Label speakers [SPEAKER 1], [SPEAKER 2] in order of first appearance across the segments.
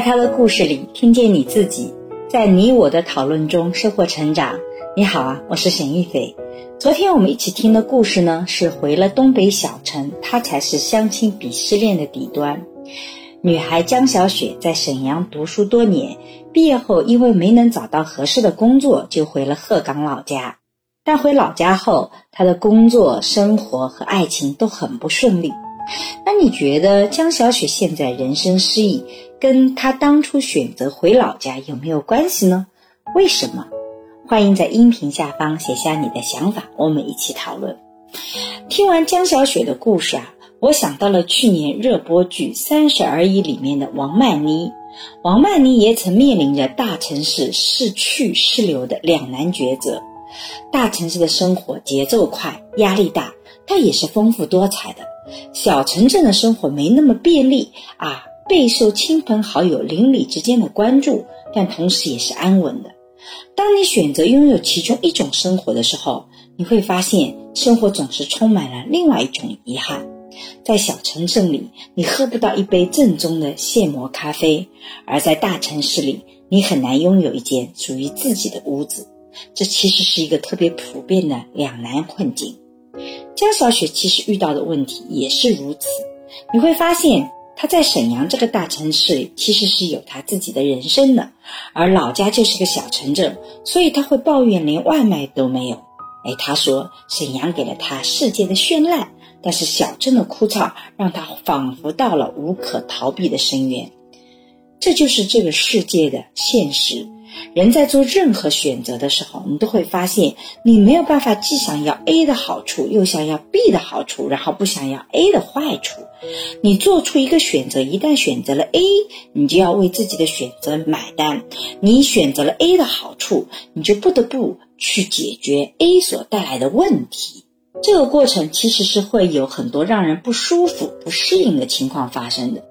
[SPEAKER 1] 在他的故事里听见你自己，在你我的讨论中收获成长。你好啊，我是沈玉斐。昨天我们一起听的故事呢，是回了东北小城，他才是相亲鄙视链的底端。女孩江小雪在沈阳读书多年，毕业后因为没能找到合适的工作，就回了鹤岗老家。但回老家后，她的工作、生活和爱情都很不顺利。那你觉得江小雪现在人生失意，跟他当初选择回老家有没有关系呢？为什么？欢迎在音频下方写下你的想法，我们一起讨论。听完江小雪的故事啊。我想到了去年热播剧《三十而已》里面的王曼妮，王曼妮也曾面临着大城市是去是留的两难抉择。大城市的生活节奏快，压力大，但也是丰富多彩的；小城镇的生活没那么便利啊，备受亲朋好友、邻里之间的关注，但同时也是安稳的。当你选择拥有其中一种生活的时候，你会发现生活总是充满了另外一种遗憾。在小城镇里，你喝不到一杯正宗的现磨咖啡；而在大城市里，你很难拥有一间属于自己的屋子。这其实是一个特别普遍的两难困境。江小雪其实遇到的问题也是如此。你会发现，他在沈阳这个大城市，其实是有他自己的人生的，而老家就是个小城镇，所以他会抱怨连外卖都没有。哎，他说沈阳给了他世界的绚烂。但是小镇的枯燥让他仿佛到了无可逃避的深渊，这就是这个世界的现实。人在做任何选择的时候，你都会发现，你没有办法既想要 A 的好处，又想要 B 的好处，然后不想要 A 的坏处。你做出一个选择，一旦选择了 A，你就要为自己的选择买单。你选择了 A 的好处，你就不得不去解决 A 所带来的问题。这个过程其实是会有很多让人不舒服、不适应的情况发生的，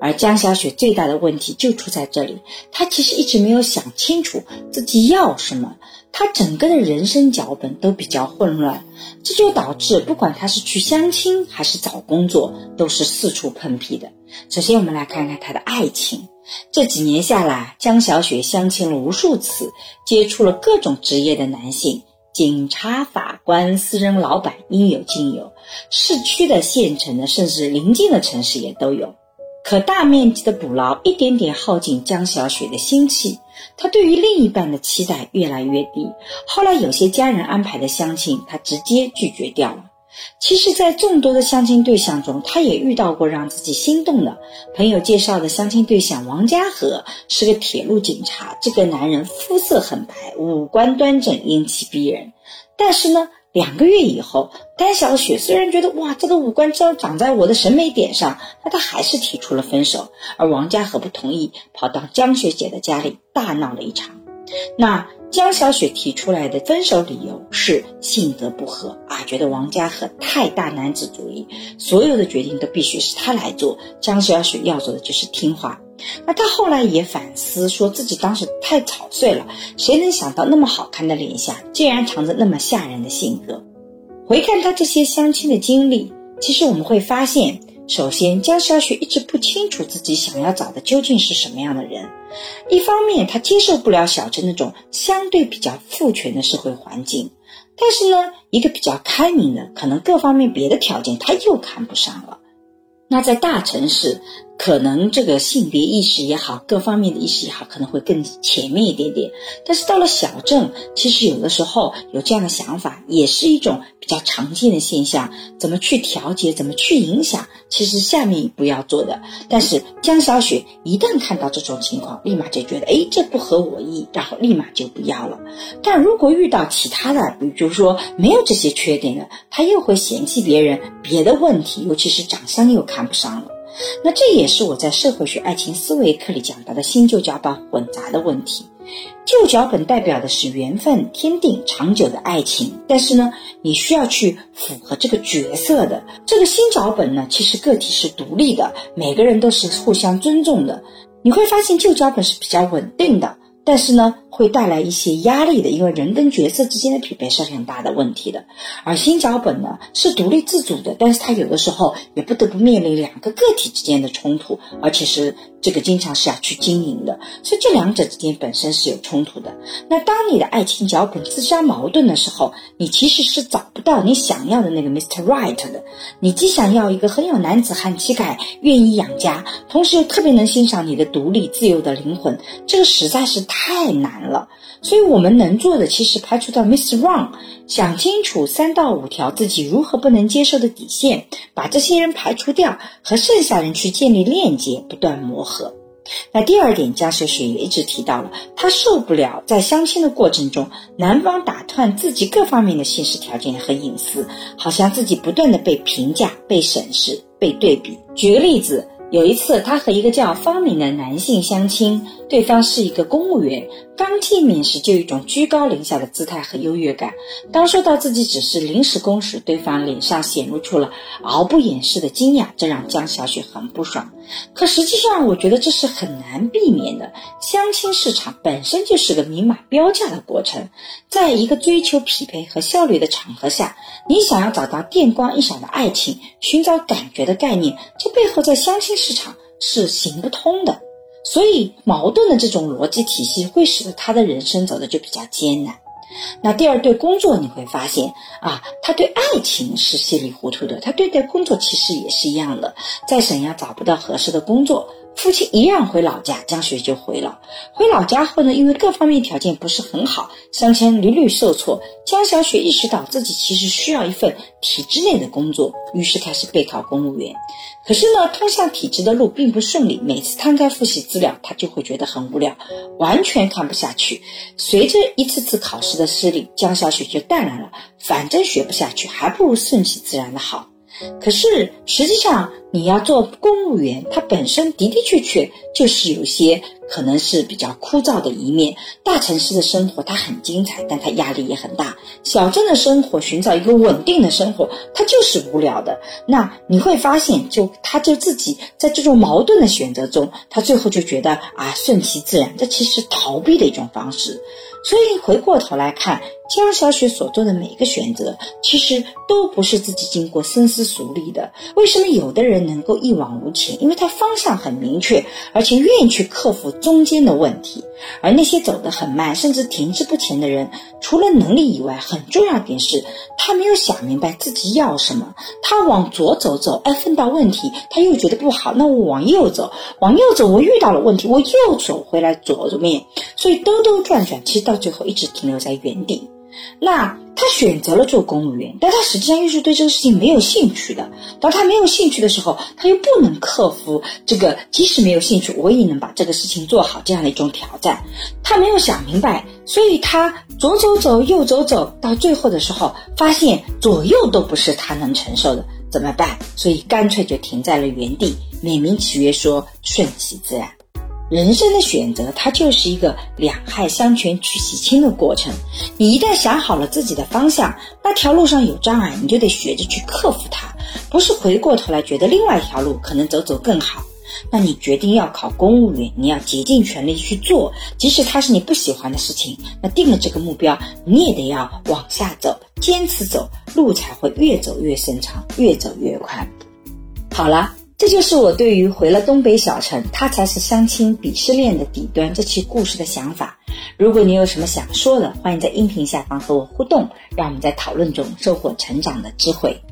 [SPEAKER 1] 而江小雪最大的问题就出在这里，她其实一直没有想清楚自己要什么，她整个的人生脚本都比较混乱，这就导致不管她是去相亲还是找工作，都是四处碰壁的。首先，我们来看看她的爱情，这几年下来，江小雪相亲了无数次，接触了各种职业的男性。警察、法官、私人老板应有尽有，市区的、县城的，甚至邻近的城市也都有。可大面积的捕捞，一点点耗尽江小雪的心气。她对于另一半的期待越来越低。后来有些家人安排的相亲，她直接拒绝掉了。其实，在众多的相亲对象中，她也遇到过让自己心动的朋友介绍的相亲对象王家和是个铁路警察。这个男人肤色很白，五官端正，英气逼人。但是呢，两个月以后，甘小雪虽然觉得哇，这个五官真长在我的审美点上，但她还是提出了分手。而王家和不同意，跑到江雪姐的家里大闹了一场。那。江小雪提出来的分手理由是性格不合啊，觉得王家和太大男子主义，所有的决定都必须是他来做。江小雪要做的就是听话。那他后来也反思，说自己当时太草率了，谁能想到那么好看的脸下，竟然藏着那么吓人的性格？回看他这些相亲的经历，其实我们会发现。首先，江小雪一直不清楚自己想要找的究竟是什么样的人。一方面，她接受不了小镇那种相对比较父权的社会环境；但是呢，一个比较开明的，可能各方面别的条件她又看不上了。那在大城市。可能这个性别意识也好，各方面的意识也好，可能会更前面一点点。但是到了小镇，其实有的时候有这样的想法，也是一种比较常见的现象。怎么去调节，怎么去影响，其实下面一步要做的。但是江小雪一旦看到这种情况，立马就觉得，哎，这不合我意，然后立马就不要了。但如果遇到其他的，比如说没有这些缺点的，他又会嫌弃别人别的问题，尤其是长相又看不上了。那这也是我在社会学爱情思维课里讲到的新旧脚本混杂的问题。旧脚本代表的是缘分、天定、长久的爱情，但是呢，你需要去符合这个角色的。这个新脚本呢，其实个体是独立的，每个人都是互相尊重的。你会发现旧脚本是比较稳定的，但是呢，会带来一些压力的，因为人跟角色之间的匹配是很大的问题的。而新脚本呢是独立自主的，但是它有的时候也不得不面临两个个体之间的冲突，而且是这个经常是要去经营的，所以这两者之间本身是有冲突的。那当你的爱情脚本自相矛盾的时候，你其实是找不到你想要的那个 Mr. Right 的。你既想要一个很有男子汉气概、愿意养家，同时又特别能欣赏你的独立自由的灵魂，这个实在是太难了。所以我们能做的，其实排除掉 Miss Wrong，想清楚三到五条自己如何不能接受的底线，把这些人排除掉，和剩下人去建立链接，不断磨合。那第二点，江雪雪也一直提到了，她受不了在相亲的过程中，男方打探自己各方面的现实条件和隐私，好像自己不断的被评价、被审视、被对比。举个例子。有一次，他和一个叫方敏的男性相亲，对方是一个公务员。刚见面时就有一种居高临下的姿态和优越感。当说到自己只是临时工时，对方脸上显露出了毫不掩饰的惊讶，这让江小雪很不爽。可实际上，我觉得这是很难避免的。相亲市场本身就是个明码标价的过程，在一个追求匹配和效率的场合下，你想要找到电光一闪的爱情，寻找感觉的概念，这背后在相亲市场是行不通的。所以，矛盾的这种逻辑体系会使得他的人生走的就比较艰难。那第二对工作，你会发现啊，他对爱情是稀里糊涂的，他对待工作其实也是一样的，在沈阳找不到合适的工作。父亲一样回老家，江雪就回了。回老家后呢，因为各方面条件不是很好，相亲屡屡受挫。江小雪意识到自己其实需要一份体制内的工作，于是开始备考公务员。可是呢，通向体制的路并不顺利。每次摊开复习资料，她就会觉得很无聊，完全看不下去。随着一次次考试的失利，江小雪就淡然了。反正学不下去，还不如顺其自然的好。可是实际上，你要做公务员，它本身的的确确就是有些可能是比较枯燥的一面。大城市的生活它很精彩，但它压力也很大。小镇的生活，寻找一个稳定的生活，它就是无聊的。那你会发现，就他就自己在这种矛盾的选择中，他最后就觉得啊，顺其自然，这其实逃避的一种方式。所以回过头来看。江小雪所做的每一个选择，其实都不是自己经过深思熟虑的。为什么有的人能够一往无前？因为他方向很明确，而且愿意去克服中间的问题。而那些走得很慢，甚至停滞不前的人，除了能力以外，很重要点是，他没有想明白自己要什么。他往左走走，哎，碰到问题，他又觉得不好，那我往右走，往右走，我遇到了问题，我又走回来左面，所以兜兜转转，其实到最后一直停留在原地。那他选择了做公务员，但他实际上又是对这个事情没有兴趣的。当他没有兴趣的时候，他又不能克服这个，即使没有兴趣，我也能把这个事情做好这样的一种挑战。他没有想明白，所以他左走走，右走走，到最后的时候，发现左右都不是他能承受的，怎么办？所以干脆就停在了原地，美名其曰说顺其自然。人生的选择，它就是一个两害相权取其轻的过程。你一旦想好了自己的方向，那条路上有障碍，你就得学着去克服它，不是回过头来觉得另外一条路可能走走更好。那你决定要考公务员，你要竭尽全力去做，即使它是你不喜欢的事情。那定了这个目标，你也得要往下走，坚持走，路才会越走越深长，越走越宽。好了。这就是我对于回了东北小城，他才是相亲鄙视链的底端这期故事的想法。如果你有什么想说的，欢迎在音频下方和我互动，让我们在讨论中收获成长的智慧。